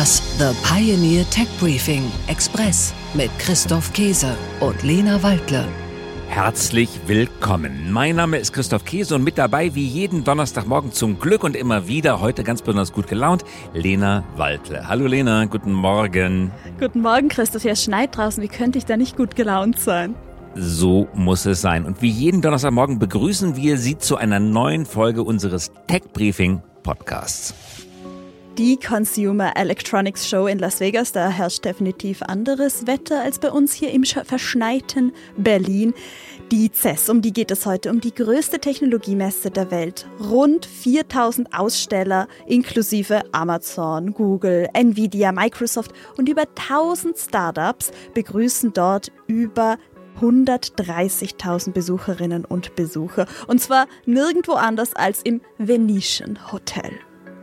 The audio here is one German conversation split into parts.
Das The Pioneer Tech Briefing Express mit Christoph Käse und Lena Waldle. Herzlich willkommen. Mein Name ist Christoph Käse und mit dabei wie jeden Donnerstagmorgen zum Glück und immer wieder, heute ganz besonders gut gelaunt, Lena Waldle. Hallo Lena, guten Morgen. Guten Morgen Christoph, hier schneit draußen, wie könnte ich da nicht gut gelaunt sein? So muss es sein. Und wie jeden Donnerstagmorgen begrüßen wir Sie zu einer neuen Folge unseres Tech Briefing Podcasts. Die Consumer Electronics Show in Las Vegas, da herrscht definitiv anderes Wetter als bei uns hier im verschneiten Berlin. Die CES, um die geht es heute, um die größte Technologiemesse der Welt. Rund 4000 Aussteller inklusive Amazon, Google, Nvidia, Microsoft und über 1000 Startups begrüßen dort über 130.000 Besucherinnen und Besucher. Und zwar nirgendwo anders als im Venetian Hotel.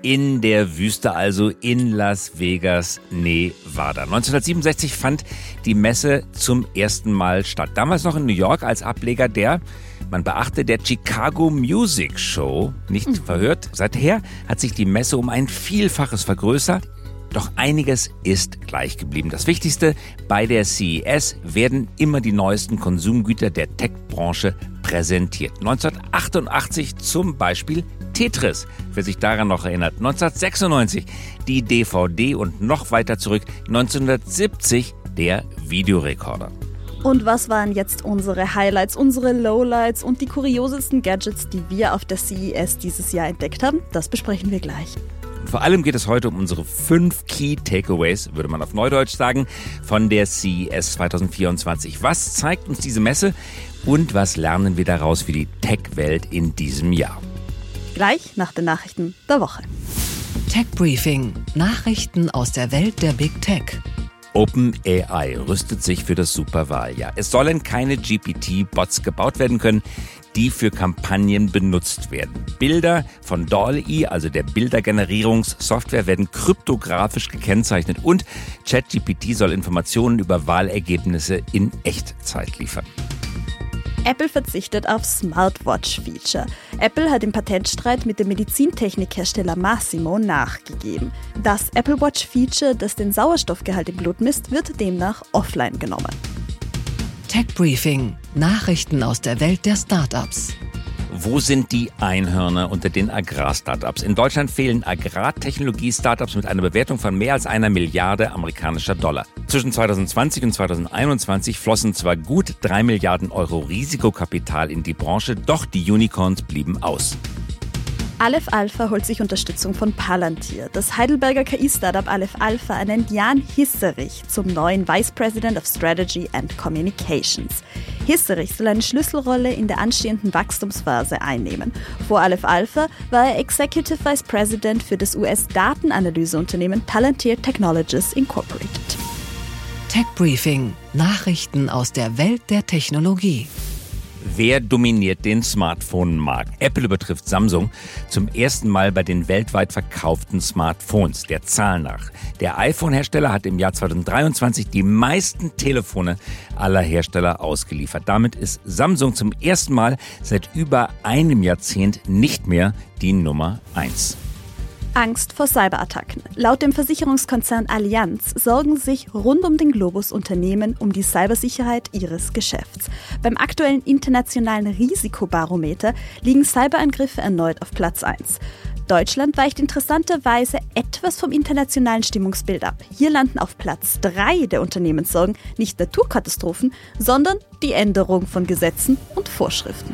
In der Wüste also in Las Vegas, Nevada. 1967 fand die Messe zum ersten Mal statt. Damals noch in New York als Ableger der, man beachte, der Chicago Music Show. Nicht mhm. verhört. Seither hat sich die Messe um ein Vielfaches vergrößert. Doch einiges ist gleich geblieben. Das Wichtigste, bei der CES werden immer die neuesten Konsumgüter der Tech-Branche präsentiert. 1988 zum Beispiel Tetris, wer sich daran noch erinnert. 1996 die DVD und noch weiter zurück 1970 der Videorekorder. Und was waren jetzt unsere Highlights, unsere Lowlights und die kuriosesten Gadgets, die wir auf der CES dieses Jahr entdeckt haben? Das besprechen wir gleich. Vor allem geht es heute um unsere fünf Key Takeaways, würde man auf Neudeutsch sagen, von der CES 2024. Was zeigt uns diese Messe und was lernen wir daraus für die Tech-Welt in diesem Jahr? Gleich nach den Nachrichten der Woche. Tech Briefing: Nachrichten aus der Welt der Big Tech. OpenAI rüstet sich für das Superwahljahr. Es sollen keine GPT-Bots gebaut werden können, die für Kampagnen benutzt werden. Bilder von DALL-E, also der Bildergenerierungssoftware, werden kryptografisch gekennzeichnet und ChatGPT soll Informationen über Wahlergebnisse in Echtzeit liefern. Apple verzichtet auf Smartwatch-Feature. Apple hat im Patentstreit mit dem Medizintechnikhersteller Massimo nachgegeben. Das Apple Watch-Feature, das den Sauerstoffgehalt im Blut misst, wird demnach offline genommen. Tech Briefing: Nachrichten aus der Welt der Startups. Wo sind die Einhörner unter den Agrar-Startups? In Deutschland fehlen Agrartechnologie-Startups mit einer Bewertung von mehr als einer Milliarde amerikanischer Dollar. Zwischen 2020 und 2021 flossen zwar gut drei Milliarden Euro Risikokapital in die Branche, doch die Unicorns blieben aus. Aleph Alpha holt sich Unterstützung von Palantir. Das Heidelberger KI-Startup Aleph Alpha ernennt Jan Hisserich zum neuen Vice President of Strategy and Communications. Hisserich soll eine Schlüsselrolle in der anstehenden Wachstumsphase einnehmen. Vor Aleph Alpha war er Executive Vice President für das US-Datenanalyseunternehmen Palantir Technologies Incorporated. Tech Briefing: Nachrichten aus der Welt der Technologie. Wer dominiert den Smartphone-Markt? Apple übertrifft Samsung zum ersten Mal bei den weltweit verkauften Smartphones, der Zahl nach. Der iPhone-Hersteller hat im Jahr 2023 die meisten Telefone aller Hersteller ausgeliefert. Damit ist Samsung zum ersten Mal seit über einem Jahrzehnt nicht mehr die Nummer 1. Angst vor Cyberattacken. Laut dem Versicherungskonzern Allianz sorgen sich rund um den Globus Unternehmen um die Cybersicherheit ihres Geschäfts. Beim aktuellen internationalen Risikobarometer liegen Cyberangriffe erneut auf Platz 1. Deutschland weicht interessanterweise etwas vom internationalen Stimmungsbild ab. Hier landen auf Platz 3 der Unternehmenssorgen nicht Naturkatastrophen, sondern die Änderung von Gesetzen und Vorschriften.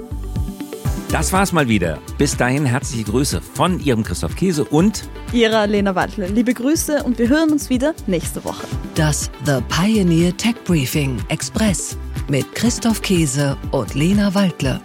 Das war's mal wieder. Bis dahin herzliche Grüße von Ihrem Christoph Käse und Ihrer Lena Wandle. Liebe Grüße und wir hören uns wieder nächste Woche. Das The Pioneer Tech Briefing Express mit Christoph Käse und Lena Waldle.